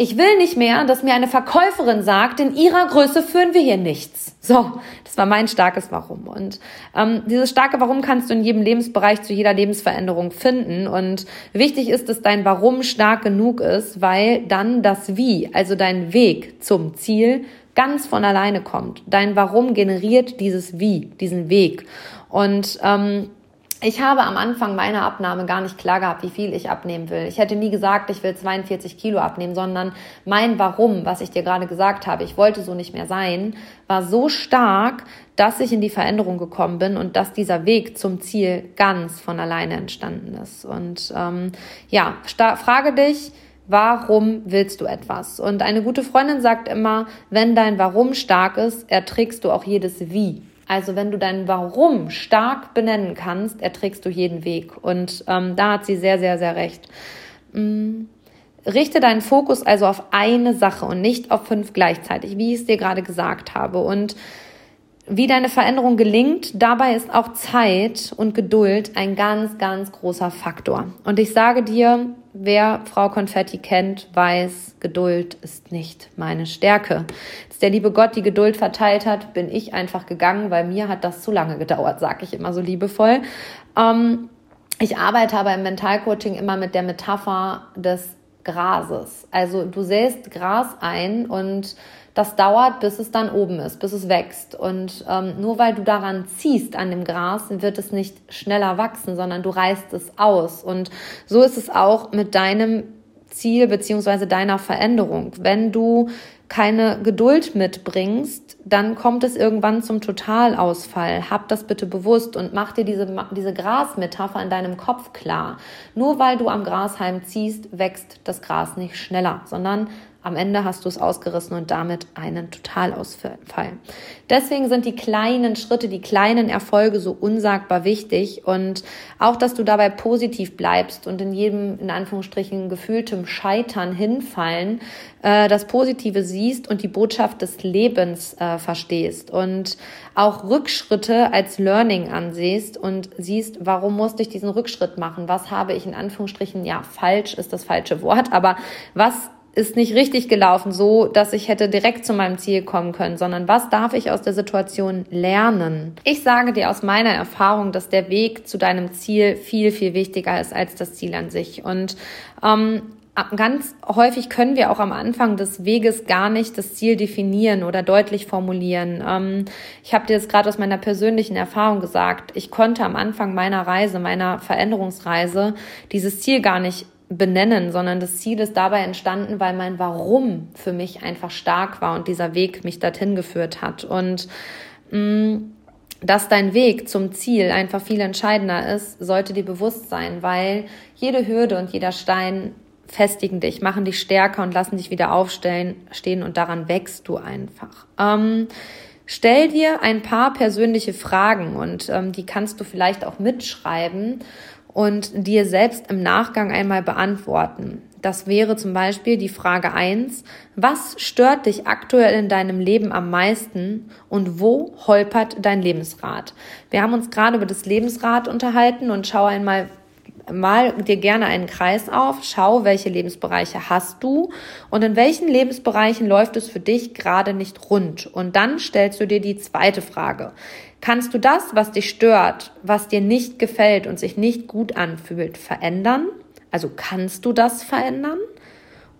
ich will nicht mehr, dass mir eine Verkäuferin sagt, in ihrer Größe führen wir hier nichts. So, das war mein starkes Warum. Und ähm, dieses starke Warum kannst du in jedem Lebensbereich zu jeder Lebensveränderung finden. Und wichtig ist, dass dein Warum stark genug ist, weil dann das Wie, also dein Weg zum Ziel, ganz von alleine kommt. Dein Warum generiert dieses Wie, diesen Weg. Und ähm, ich habe am Anfang meiner Abnahme gar nicht klar gehabt, wie viel ich abnehmen will. Ich hätte nie gesagt, ich will 42 Kilo abnehmen, sondern mein Warum, was ich dir gerade gesagt habe, ich wollte so nicht mehr sein, war so stark, dass ich in die Veränderung gekommen bin und dass dieser Weg zum Ziel ganz von alleine entstanden ist. Und ähm, ja, frage dich, Warum willst du etwas? Und eine gute Freundin sagt immer, wenn dein Warum stark ist, erträgst du auch jedes Wie. Also wenn du dein Warum stark benennen kannst, erträgst du jeden Weg. Und ähm, da hat sie sehr, sehr, sehr recht. Mhm. Richte deinen Fokus also auf eine Sache und nicht auf fünf gleichzeitig, wie ich es dir gerade gesagt habe. Und wie deine Veränderung gelingt, dabei ist auch Zeit und Geduld ein ganz, ganz großer Faktor. Und ich sage dir, wer Frau Konfetti kennt, weiß, Geduld ist nicht meine Stärke. Der liebe Gott die Geduld verteilt hat, bin ich einfach gegangen, weil mir hat das zu lange gedauert, sag ich immer so liebevoll. Ähm, Ich arbeite aber im Mentalcoaching immer mit der Metapher des Grases. Also du säst Gras ein und das dauert, bis es dann oben ist, bis es wächst. Und ähm, nur weil du daran ziehst an dem Gras, wird es nicht schneller wachsen, sondern du reißt es aus. Und so ist es auch mit deinem Ziel beziehungsweise deiner Veränderung. Wenn du keine Geduld mitbringst, dann kommt es irgendwann zum Totalausfall. Hab das bitte bewusst und mach dir diese, diese Grasmetapher in deinem Kopf klar. Nur weil du am Grashalm ziehst, wächst das Gras nicht schneller, sondern am Ende hast du es ausgerissen und damit einen Totalausfall. Deswegen sind die kleinen Schritte, die kleinen Erfolge so unsagbar wichtig und auch, dass du dabei positiv bleibst und in jedem, in Anführungsstrichen, gefühltem Scheitern hinfallen, äh, das Positive siehst und die Botschaft des Lebens äh, verstehst und auch Rückschritte als Learning ansehst und siehst, warum musste ich diesen Rückschritt machen? Was habe ich in Anführungsstrichen, ja, falsch ist das falsche Wort, aber was ist nicht richtig gelaufen, so dass ich hätte direkt zu meinem Ziel kommen können, sondern was darf ich aus der Situation lernen? Ich sage dir aus meiner Erfahrung, dass der Weg zu deinem Ziel viel, viel wichtiger ist als das Ziel an sich. Und ähm, ganz häufig können wir auch am Anfang des Weges gar nicht das Ziel definieren oder deutlich formulieren. Ähm, ich habe dir das gerade aus meiner persönlichen Erfahrung gesagt. Ich konnte am Anfang meiner Reise, meiner Veränderungsreise, dieses Ziel gar nicht benennen, sondern das Ziel ist dabei entstanden, weil mein Warum für mich einfach stark war und dieser Weg mich dorthin geführt hat. Und mh, mm, dass dein Weg zum Ziel einfach viel entscheidender ist, sollte dir bewusst sein, weil jede Hürde und jeder Stein festigen dich, machen dich stärker und lassen dich wieder aufstellen, stehen und daran wächst du einfach. Ähm, stell dir ein paar persönliche Fragen und ähm, die kannst du vielleicht auch mitschreiben und dir selbst im Nachgang einmal beantworten. Das wäre zum Beispiel die Frage eins: Was stört dich aktuell in deinem Leben am meisten und wo holpert dein Lebensrad? Wir haben uns gerade über das Lebensrad unterhalten und schau einmal, mal dir gerne einen Kreis auf, schau, welche Lebensbereiche hast du und in welchen Lebensbereichen läuft es für dich gerade nicht rund. Und dann stellst du dir die zweite Frage. Kannst du das, was dich stört, was dir nicht gefällt und sich nicht gut anfühlt, verändern? Also kannst du das verändern?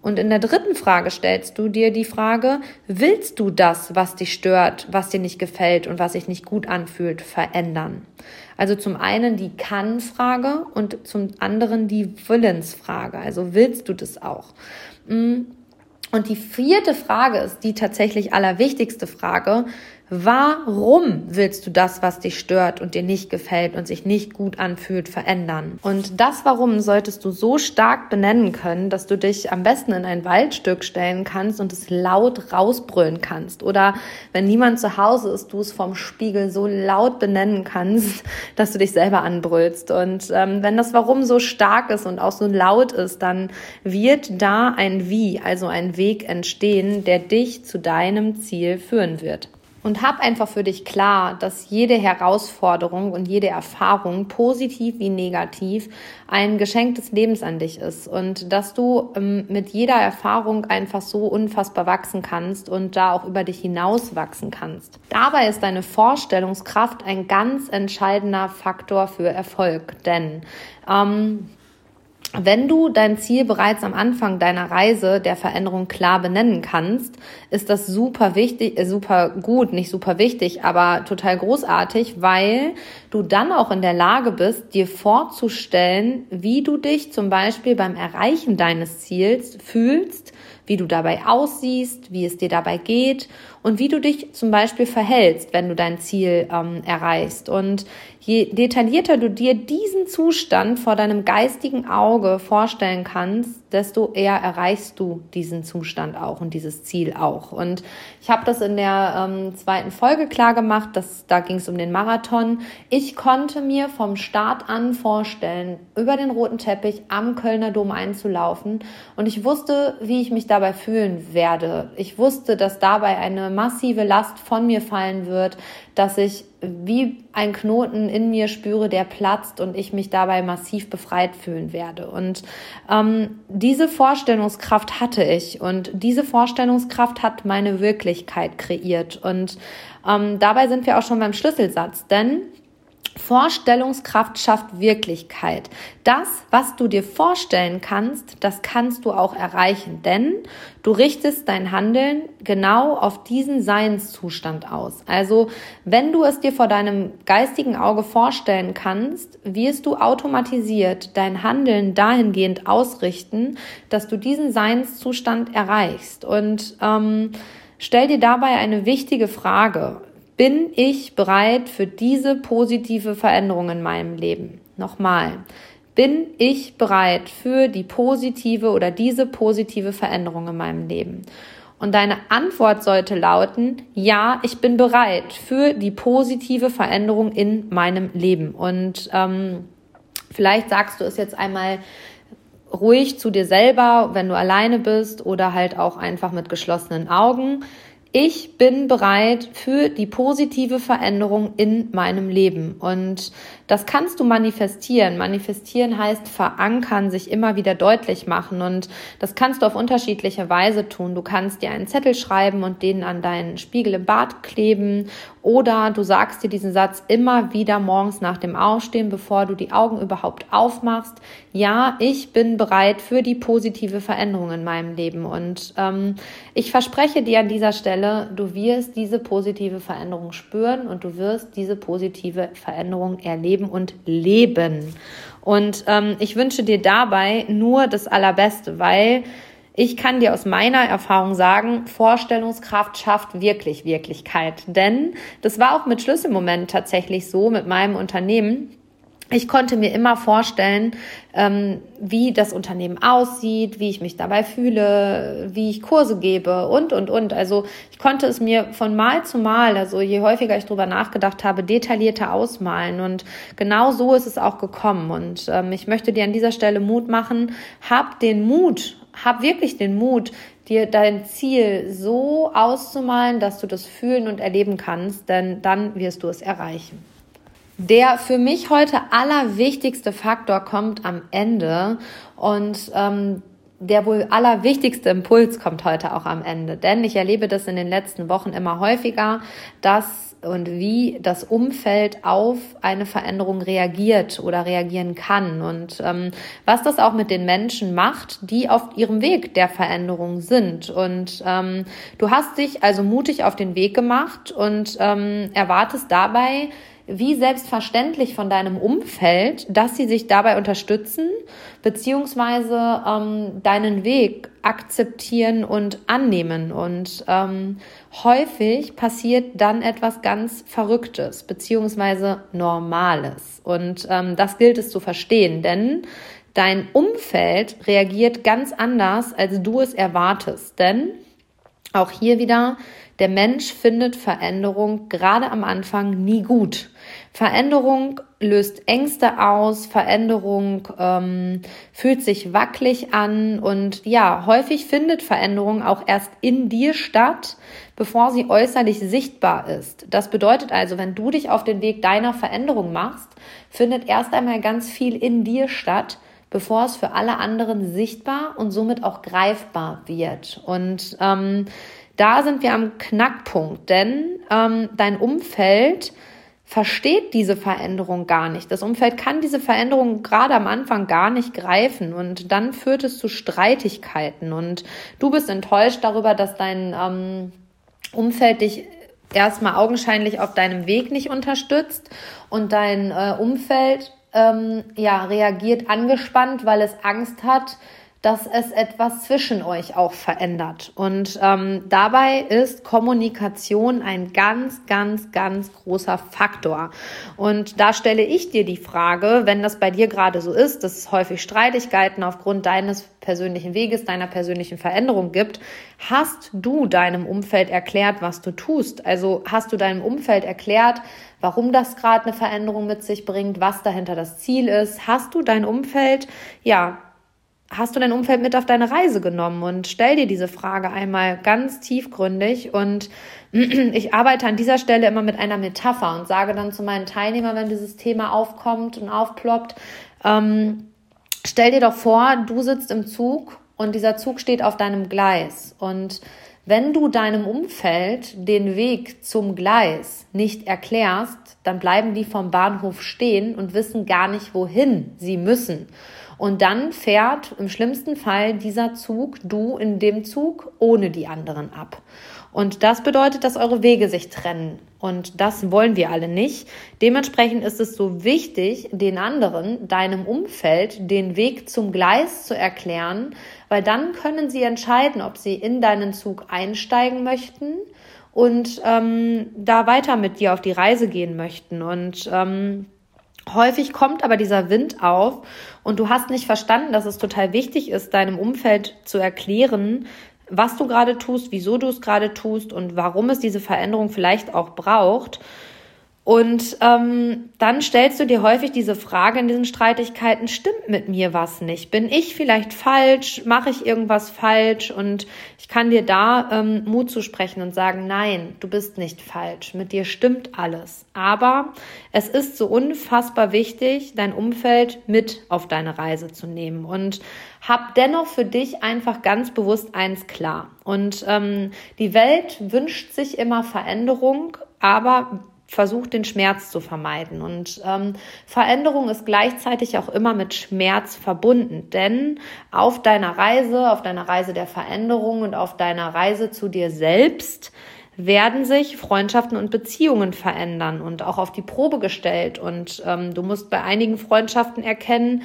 Und in der dritten Frage stellst du dir die Frage, willst du das, was dich stört, was dir nicht gefällt und was sich nicht gut anfühlt, verändern? Also zum einen die Kann-Frage und zum anderen die Willensfrage. Also willst du das auch? Mm. Und die vierte Frage ist die tatsächlich allerwichtigste Frage. Warum willst du das, was dich stört und dir nicht gefällt und sich nicht gut anfühlt, verändern? Und das Warum solltest du so stark benennen können, dass du dich am besten in ein Waldstück stellen kannst und es laut rausbrüllen kannst. Oder wenn niemand zu Hause ist, du es vom Spiegel so laut benennen kannst, dass du dich selber anbrüllst. Und ähm, wenn das Warum so stark ist und auch so laut ist, dann wird da ein Wie, also ein Weg entstehen, der dich zu deinem Ziel führen wird. Und hab einfach für dich klar, dass jede Herausforderung und jede Erfahrung, positiv wie negativ, ein Geschenk des Lebens an dich ist. Und dass du ähm, mit jeder Erfahrung einfach so unfassbar wachsen kannst und da auch über dich hinaus wachsen kannst. Dabei ist deine Vorstellungskraft ein ganz entscheidender Faktor für Erfolg. Denn ähm, wenn du dein Ziel bereits am Anfang deiner Reise der Veränderung klar benennen kannst, ist das super wichtig, äh, super gut, nicht super wichtig, aber total großartig, weil du dann auch in der Lage bist, dir vorzustellen, wie du dich zum Beispiel beim Erreichen deines Ziels fühlst, wie du dabei aussiehst, wie es dir dabei geht und wie du dich zum Beispiel verhältst, wenn du dein Ziel ähm, erreichst. Und je detaillierter du dir diesen Zustand vor deinem geistigen Auge vorstellen kannst, desto eher erreichst du diesen Zustand auch und dieses Ziel auch. Und ich habe das in der ähm, zweiten Folge klar gemacht, dass, da ging es um den Marathon. Ich konnte mir vom Start an vorstellen, über den roten Teppich am Kölner Dom einzulaufen. Und ich wusste, wie ich mich dabei fühlen werde. Ich wusste, dass dabei eine massive Last von mir fallen wird, dass ich wie ein Knoten in mir spüre, der platzt und ich mich dabei massiv befreit fühlen werde. Und ähm, diese Vorstellungskraft hatte ich und diese Vorstellungskraft hat meine Wirklichkeit kreiert. Und ähm, dabei sind wir auch schon beim Schlüsselsatz, denn Vorstellungskraft schafft Wirklichkeit. Das, was du dir vorstellen kannst, das kannst du auch erreichen, denn du richtest dein Handeln genau auf diesen Seinszustand aus. Also, wenn du es dir vor deinem geistigen Auge vorstellen kannst, wirst du automatisiert dein Handeln dahingehend ausrichten, dass du diesen Seinszustand erreichst. Und ähm, stell dir dabei eine wichtige Frage. Bin ich bereit für diese positive Veränderung in meinem Leben? Nochmal. Bin ich bereit für die positive oder diese positive Veränderung in meinem Leben? Und deine Antwort sollte lauten, ja, ich bin bereit für die positive Veränderung in meinem Leben. Und ähm, vielleicht sagst du es jetzt einmal ruhig zu dir selber, wenn du alleine bist oder halt auch einfach mit geschlossenen Augen ich bin bereit für die positive Veränderung in meinem Leben. Und das kannst du manifestieren. Manifestieren heißt verankern, sich immer wieder deutlich machen. Und das kannst du auf unterschiedliche Weise tun. Du kannst dir einen Zettel schreiben und den an deinen Spiegel im Bad kleben. Oder du sagst dir diesen Satz immer wieder morgens nach dem Aufstehen, bevor du die Augen überhaupt aufmachst. Ja, ich bin bereit für die positive Veränderung in meinem Leben. Und ähm, ich verspreche dir an dieser Stelle, du wirst diese positive Veränderung spüren und du wirst diese positive Veränderung erleben leben und leben. Und ähm, ich wünsche dir dabei nur das Allerbeste, weil ich kann dir aus meiner Erfahrung sagen, Vorstellungskraft schafft wirklich Wirklichkeit. Denn das war auch mit Schlüsselmoment tatsächlich so mit meinem Unternehmen ich konnte mir immer vorstellen, ähm, wie das Unternehmen aussieht, wie ich mich dabei fühle, wie ich Kurse gebe und, und, und. Also ich konnte es mir von Mal zu Mal, also je häufiger ich drüber nachgedacht habe, detaillierter ausmalen. Und genau so ist es auch gekommen. Und ähm, ich möchte dir an dieser Stelle Mut machen. Hab den Mut, hab wirklich den Mut, dir dein Ziel so auszumalen, dass du das fühlen und erleben kannst, denn dann wirst du es erreichen. Der für mich heute allerwichtigste Faktor kommt am Ende und ähm, der wohl allerwichtigste Impuls kommt heute auch am Ende. Denn ich erlebe das in den letzten Wochen immer häufiger, dass und wie das Umfeld auf eine Veränderung reagiert oder reagieren kann und ähm, was das auch mit den Menschen macht, die auf ihrem Weg der Veränderung sind. Und ähm, du hast dich also mutig auf den Weg gemacht und ähm, erwartest dabei wie selbstverständlich von deinem Umfeld, dass sie sich dabei unterstützen, beziehungsweise ähm, deinen Weg akzeptieren und annehmen. Und ähm, häufig passiert dann etwas ganz Verrücktes, beziehungsweise Normales. Und ähm, das gilt es zu verstehen, denn dein Umfeld reagiert ganz anders, als du es erwartest. Denn auch hier wieder, der Mensch findet Veränderung gerade am Anfang nie gut. Veränderung löst Ängste aus, Veränderung ähm, fühlt sich wackelig an und ja, häufig findet Veränderung auch erst in dir statt, bevor sie äußerlich sichtbar ist. Das bedeutet also, wenn du dich auf den Weg deiner Veränderung machst, findet erst einmal ganz viel in dir statt, bevor es für alle anderen sichtbar und somit auch greifbar wird. Und ähm, da sind wir am Knackpunkt, denn ähm, dein Umfeld versteht diese Veränderung gar nicht. Das Umfeld kann diese Veränderung gerade am Anfang gar nicht greifen. Und dann führt es zu Streitigkeiten. Und du bist enttäuscht darüber, dass dein ähm, Umfeld dich erstmal augenscheinlich auf deinem Weg nicht unterstützt. Und dein äh, Umfeld ähm, ja reagiert angespannt, weil es Angst hat, dass es etwas zwischen euch auch verändert. Und ähm, dabei ist Kommunikation ein ganz, ganz, ganz großer Faktor. Und da stelle ich dir die Frage, wenn das bei dir gerade so ist, dass es häufig Streitigkeiten aufgrund deines persönlichen Weges, deiner persönlichen Veränderung gibt, hast du deinem Umfeld erklärt, was du tust? Also hast du deinem Umfeld erklärt, warum das gerade eine Veränderung mit sich bringt, was dahinter das Ziel ist? Hast du dein Umfeld, ja, hast du dein Umfeld mit auf deine Reise genommen? Und stell dir diese Frage einmal ganz tiefgründig. Und ich arbeite an dieser Stelle immer mit einer Metapher und sage dann zu meinen Teilnehmern, wenn dieses Thema aufkommt und aufploppt, ähm, stell dir doch vor, du sitzt im Zug und dieser Zug steht auf deinem Gleis. Und Wenn du deinem Umfeld den Weg zum Gleis nicht erklärst, dann bleiben die vom Bahnhof stehen und wissen gar nicht, wohin sie müssen. Und dann fährt im schlimmsten Fall dieser Zug, du in dem Zug, ohne die anderen ab. Und das bedeutet, dass eure Wege sich trennen. Und das wollen wir alle nicht. Dementsprechend ist es so wichtig, den anderen, deinem Umfeld, den Weg zum Gleis zu erklären, weil dann können sie entscheiden, ob sie in deinen Zug einsteigen möchten und ähm, da weiter mit dir auf die Reise gehen möchten. Und ähm, Häufig kommt aber dieser Wind auf und du hast nicht verstanden, dass es total wichtig ist, deinem Umfeld zu erklären, was du gerade tust, wieso du es gerade tust und warum es diese Veränderung vielleicht auch braucht. Und ähm, dann stellst du dir häufig diese Frage in diesen Streitigkeiten, stimmt mit mir was nicht? Bin ich vielleicht falsch? Mache ich irgendwas falsch? Und ich kann dir da ähm, Mut zu sprechen und sagen, nein, du bist nicht falsch. Mit dir stimmt alles. Aber es ist so unfassbar wichtig, dein Umfeld mit auf deine Reise zu nehmen. Und hab dennoch für dich einfach ganz bewusst eins klar. Und ähm, die Welt wünscht sich immer Veränderung, aber versucht, den Schmerz zu vermeiden. Und ähm, Veränderung ist gleichzeitig auch immer mit Schmerz verbunden, denn auf deiner Reise, auf deiner Reise der Veränderung und auf deiner Reise zu dir selbst werden sich Freundschaften und Beziehungen verändern und auch auf die Probe gestellt. Und ähm, du musst bei einigen Freundschaften erkennen,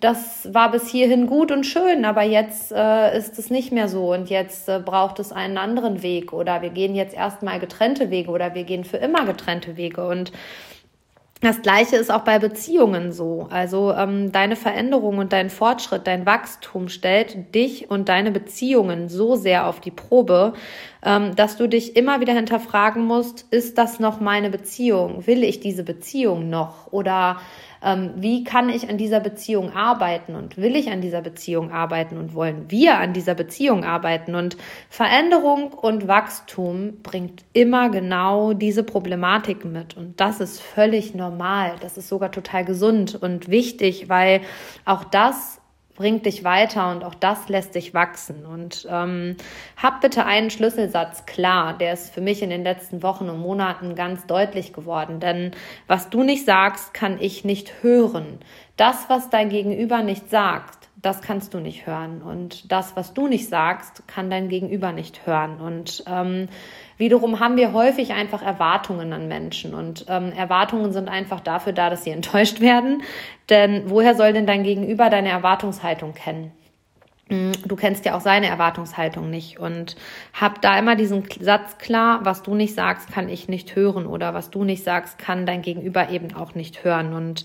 das war bis hierhin gut und schön, aber jetzt äh, ist es nicht mehr so und jetzt äh, braucht es einen anderen Weg oder wir gehen jetzt erstmal getrennte Wege oder wir gehen für immer getrennte Wege und das Gleiche ist auch bei Beziehungen so. Also ähm, deine Veränderung und dein Fortschritt, dein Wachstum stellt dich und deine Beziehungen so sehr auf die Probe, dass du dich immer wieder hinterfragen musst, ist das noch meine Beziehung? Will ich diese Beziehung noch? Oder ähm, wie kann ich an dieser Beziehung arbeiten und will ich an dieser Beziehung arbeiten und wollen wir an dieser Beziehung arbeiten? Und Veränderung und Wachstum bringt immer genau diese Problematik mit. Und das ist völlig normal. Das ist sogar total gesund und wichtig, weil auch das bringt dich weiter und auch das lässt dich wachsen. Und ähm, hab bitte einen Schlüsselsatz klar, der ist für mich in den letzten Wochen und Monaten ganz deutlich geworden. Denn was du nicht sagst, kann ich nicht hören. Das, was dein Gegenüber nicht sagt, das kannst du nicht hören. Und das, was du nicht sagst, kann dein Gegenüber nicht hören. Und ähm, wiederum haben wir häufig einfach Erwartungen an Menschen. Und ähm, Erwartungen sind einfach dafür da, dass sie enttäuscht werden. Denn woher soll denn dein Gegenüber deine Erwartungshaltung kennen? Mm, du kennst ja auch seine Erwartungshaltung nicht und hab da immer diesen Satz klar, was du nicht sagst, kann ich nicht hören oder was du nicht sagst, kann dein Gegenüber eben auch nicht hören und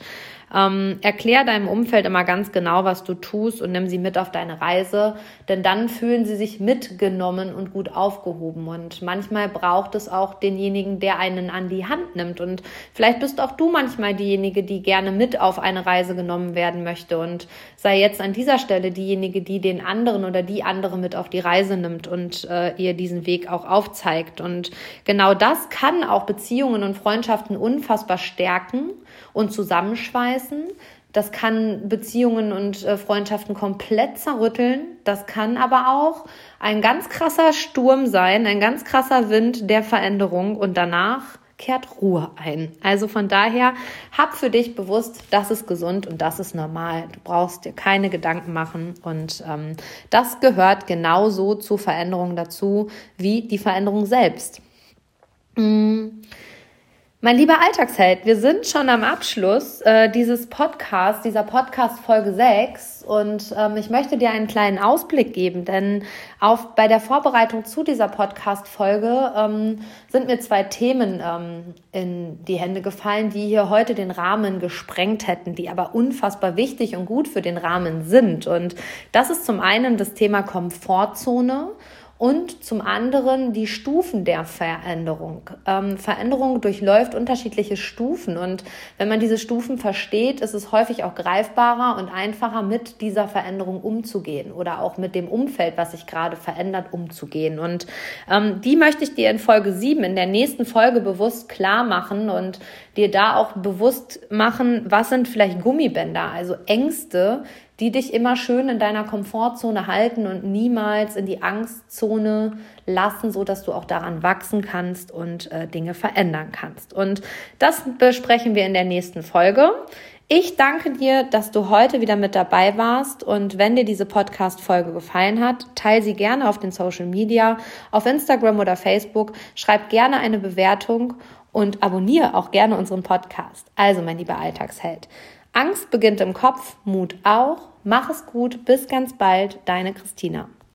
ähm, erklär deinem Umfeld immer ganz genau, was du tust und nimm sie mit auf deine Reise, denn dann fühlen sie sich mitgenommen und gut aufgehoben. Und manchmal braucht es auch denjenigen, der einen an die Hand nimmt. Und vielleicht bist auch du manchmal diejenige, die gerne mit auf eine Reise genommen werden möchte und sei jetzt an dieser Stelle diejenige, die den anderen oder die andere mit auf die Reise nimmt und äh, ihr diesen Weg auch aufzeigt. Und genau das kann auch Beziehungen und Freundschaften unfassbar stärken und zusammenschweißen. Das kann Beziehungen und äh, Freundschaften komplett zerrütteln. Das kann aber auch ein ganz krasser Sturm sein, ein ganz krasser Wind der Veränderung und danach kehrt Ruhe ein. Also von daher hab für dich bewusst, das ist gesund und das ist normal. Du brauchst dir keine Gedanken machen und ähm, das gehört genauso zur Veränderung dazu wie die Veränderung selbst. Mmh. Mein lieber Alltagsheld, wir sind schon am Abschluss äh, dieses Podcasts, dieser Podcast Folge 6 und ähm, ich möchte dir einen kleinen Ausblick geben, denn auf, bei der Vorbereitung zu dieser Podcast Folge ähm, sind mir zwei Themen ähm, in die Hände gefallen, die hier heute den Rahmen gesprengt hätten, die aber unfassbar wichtig und gut für den Rahmen sind. Und das ist zum einen das Thema Komfortzone und zum anderen die Stufen der Veränderung. Ähm, Veränderung durchläuft unterschiedliche Stufen und wenn man diese Stufen versteht, ist es häufig auch greifbarer und einfacher, mit dieser Veränderung umzugehen oder auch mit dem Umfeld, was sich gerade verändert, umzugehen. Und ähm, die möchte ich dir in Folge 7, in der nächsten Folge bewusst klar machen und dir da auch bewusst machen, was sind vielleicht Gummibänder, also Ängste, die dich immer schön in deiner Komfortzone halten und niemals in die Angstzone lassen, so dass du auch daran wachsen kannst und äh, Dinge verändern kannst. Und das besprechen wir in der nächsten Folge. Ich danke dir, dass du heute wieder mit dabei warst und wenn dir diese Podcast-Folge gefallen hat, teile sie gerne auf den Social Media, auf Instagram oder Facebook, schreib gerne eine Bewertung und abonniere auch gerne unseren Podcast. Also, mein lieber Alltagsheld. Angst beginnt im Kopf, Mut auch. Mach es gut, bis ganz bald, deine Christina.